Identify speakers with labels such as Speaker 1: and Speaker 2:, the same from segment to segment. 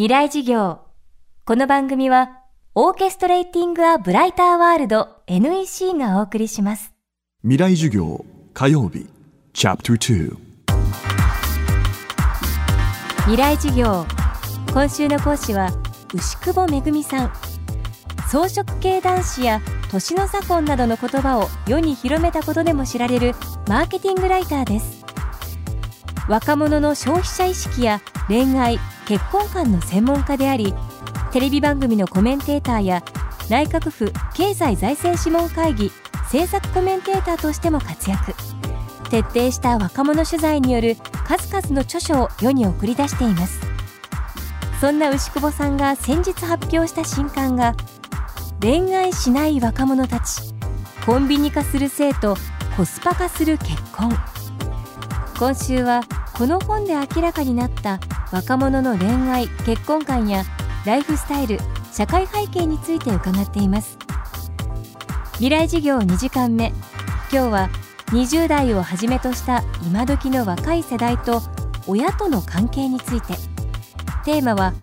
Speaker 1: 未来事業。この番組はオーケストレーティング・ア・ブライター・ワールド NEC がお送りします。
Speaker 2: 未来授業火曜日チャプター
Speaker 1: 未来事業。今週の講師は牛久保恵さん。装飾系男子や年の差婚などの言葉を世に広めたことでも知られるマーケティングライターです。若者の消費者意識や恋愛結婚観の専門家でありテレビ番組のコメンテーターや内閣府経済財政諮問会議政策コメンテーターとしても活躍。徹底した若者取材による数々の著書を世に送り出しています。そんな牛久保さんが先日発表した新刊が恋愛しない若者たちコンビニ化する性とコスパ化する結婚。今週はこの本で明らかになった若者の恋愛結婚観やライフスタイル社会背景について伺っています。未来事業2時間目。今日は20代をはじめとした今時の若い世代と親との関係について。テーマは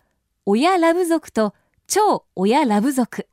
Speaker 1: 親ラブ族と超親ラブ族。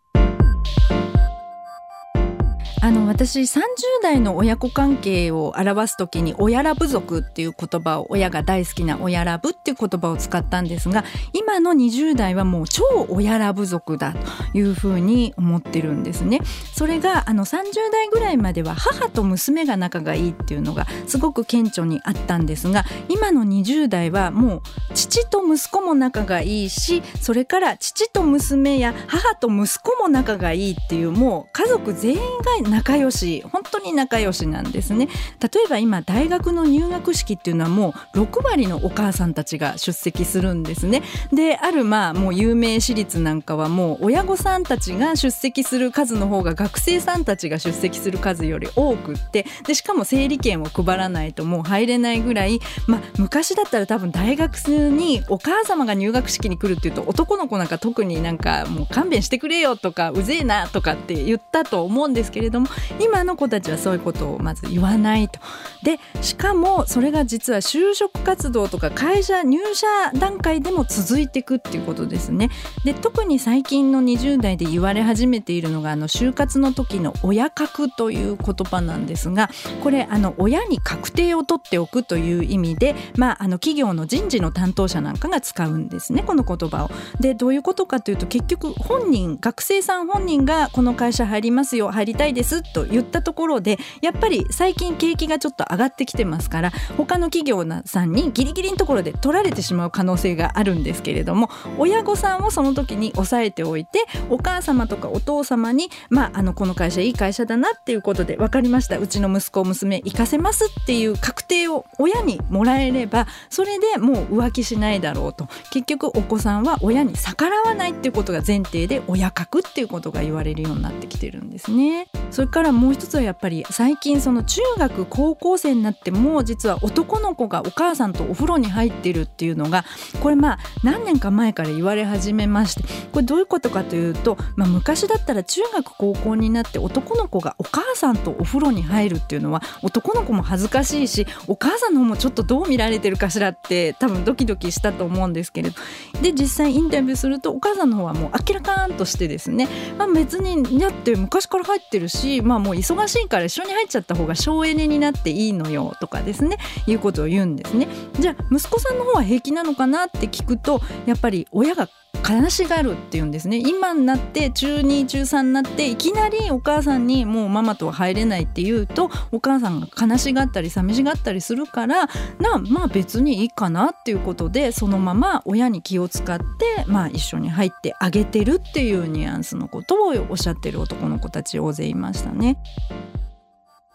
Speaker 3: あの私30代の親子関係を表す時に親ラブ族っていう言葉を親が大好きな親ラブっていう言葉を使ったんですが今の20代はもう超親ラブ族だというふうに思ってるんですね。それがあの30代ぐらいまでは母と娘が仲がいいっていうのがすごく顕著にあったんですが今の20代はもう父と息子も仲がいいしそれから父と娘や母と息子も仲がいいっていうもう家族全員が仲良し本当に仲良しなんですね。例えば今大学の入学式っていうのはもう6割のお母さんたちが出席するんですね。であるまあもう有名私立なんかはもう親御さんたちが出席する数の方が学生さんたちが出席する数より多くってでしかも整理券を配らないともう入れないぐらいまあ昔だったら多分大学にお母様が入学式に来るっていうと男の子なんか特になんかもう勘弁してくれよとかうぜえなとかって言ったと思うんですけれどもも今の子たちはそういうことをまず言わないと。でしかもそれが実は就職活動とか会社入社段階でも続いていくっていうことですね。で特に最近の20代で言われ始めているのがあの就活の時の親格という言葉なんですがこれあの親に確定を取っておくという意味で、まあ、あの企業の人事の担当者なんかが使うんですねこの言葉を。でどういうことかというと結局本人学生さん本人がこの会社入りますよ入りたいですすと言ったところでやっぱり最近景気がちょっと上がってきてますから他の企業さんにギリギリのところで取られてしまう可能性があるんですけれども親御さんをその時に抑えておいてお母様とかお父様に、まあ、あのこの会社いい会社だなっていうことで分かりましたうちの息子娘行かせますっていう確定を親にもらえればそれでもう浮気しないだろうと結局お子さんは親に逆らわないっていうことが前提で親格っていうことが言われるようになってきてるんですね。それからもう一つはやっぱり最近その中学高校生になっても実は男の子がお母さんとお風呂に入ってるっていうのがこれまあ何年か前から言われ始めましてこれどういうことかというと、まあ、昔だったら中学高校になって男の子がお母さんとお風呂に入るっていうのは男の子も恥ずかしいしお母さんの方もちょっとどう見られてるかしらって多分ドキドキしたと思うんですけれど。で実際インタビューするとお母さんの方はもう明らかんとしてですね、まあ、別にやって昔から入ってるし、まあ、もう忙しいから一緒に入っちゃった方が省エネになっていいのよとかですねいうことを言うんですね。じゃあ息子さんの方は平気なのかなって聞くとやっぱり親が悲しがるっていうんですね今になって中2中3になっていきなりお母さんにもうママとは入れないって言うとお母さんが悲しがったり寂しがったりするからなまあ別にいいかなっていうことでそのまま親に気を使って、まあ、一緒に入ってあげてるっていうニュアンスのことをおっしゃってる男の子たち大勢いましたね。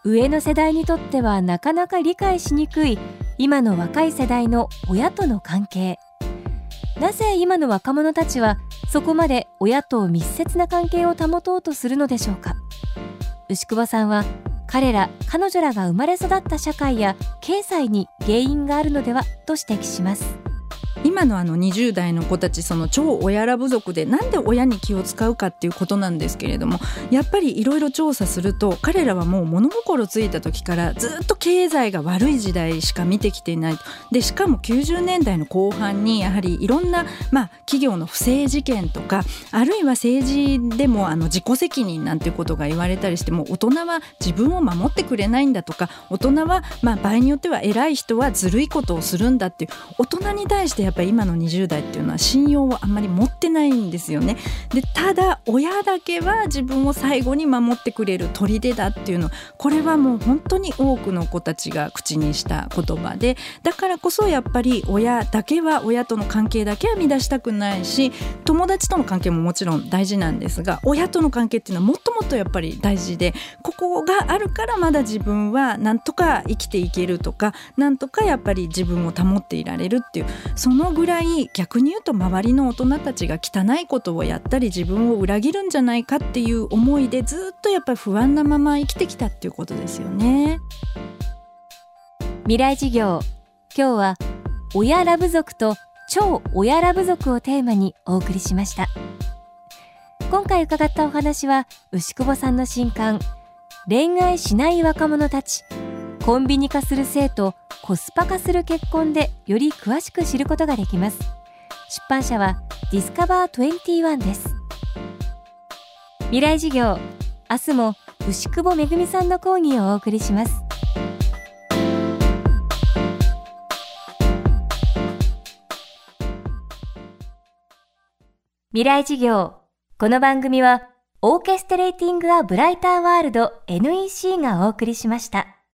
Speaker 1: 上の世代にとってはなかなか理解しにくい今の若い世代の親との関係なぜ今の若者たちはそこまで親と密接な関係を保とうとするのでしょうか？牛久保さんは彼ら彼女らが生まれ育った社会や経済に原因があるのではと指摘します。
Speaker 3: 今のあの20代の子たちその超親ラ部族でなんで親に気を使うかっていうことなんですけれどもやっぱりいろいろ調査すると彼らはもう物心ついた時からずっと経済が悪い時代しか見てきていないでしかも90年代の後半にやはりいろんな、まあ、企業の不正事件とかあるいは政治でもあの自己責任なんていうことが言われたりしても大人は自分を守ってくれないんだとか大人は、まあ、場合によっては偉い人はずるいことをするんだっていう大人に対してやっぱり今の20代っていうのは信用をあんまり持ってないんですよね。でただ親だけは自分を最後に守ってくれる砦だっていうのこれはもう本当に多くの子たちが口にした言葉でだからこそやっぱり親だけは親との関係だけは乱したくないし友達との関係ももちろん大事なんですが親との関係っていうのはもっともっとやっぱり大事でここがあるからまだ自分はなんとか生きていけるとかなんとかやっぱり自分を保っていられるっていうそののぐらい逆に言うと周りの大人たちが汚いことをやったり自分を裏切るんじゃないかっていう思いでずっとやっぱり不安なまま生きてきたっていうことですよね。
Speaker 1: 未来事業今日は親ラブ族と超親ラブ族をテーマにお送りしました今回伺ったお話は牛久保さんの新刊恋愛しない若者たちコンビニ化する性とコスパ化する結婚でより詳しく知ることができます。出版社はディスカバー21です。未来事業明日も牛久保めさんの講義をお送りします。未来事業この番組はオーケストレーティング・ア・ブライター・ワールド NEC がお送りしました。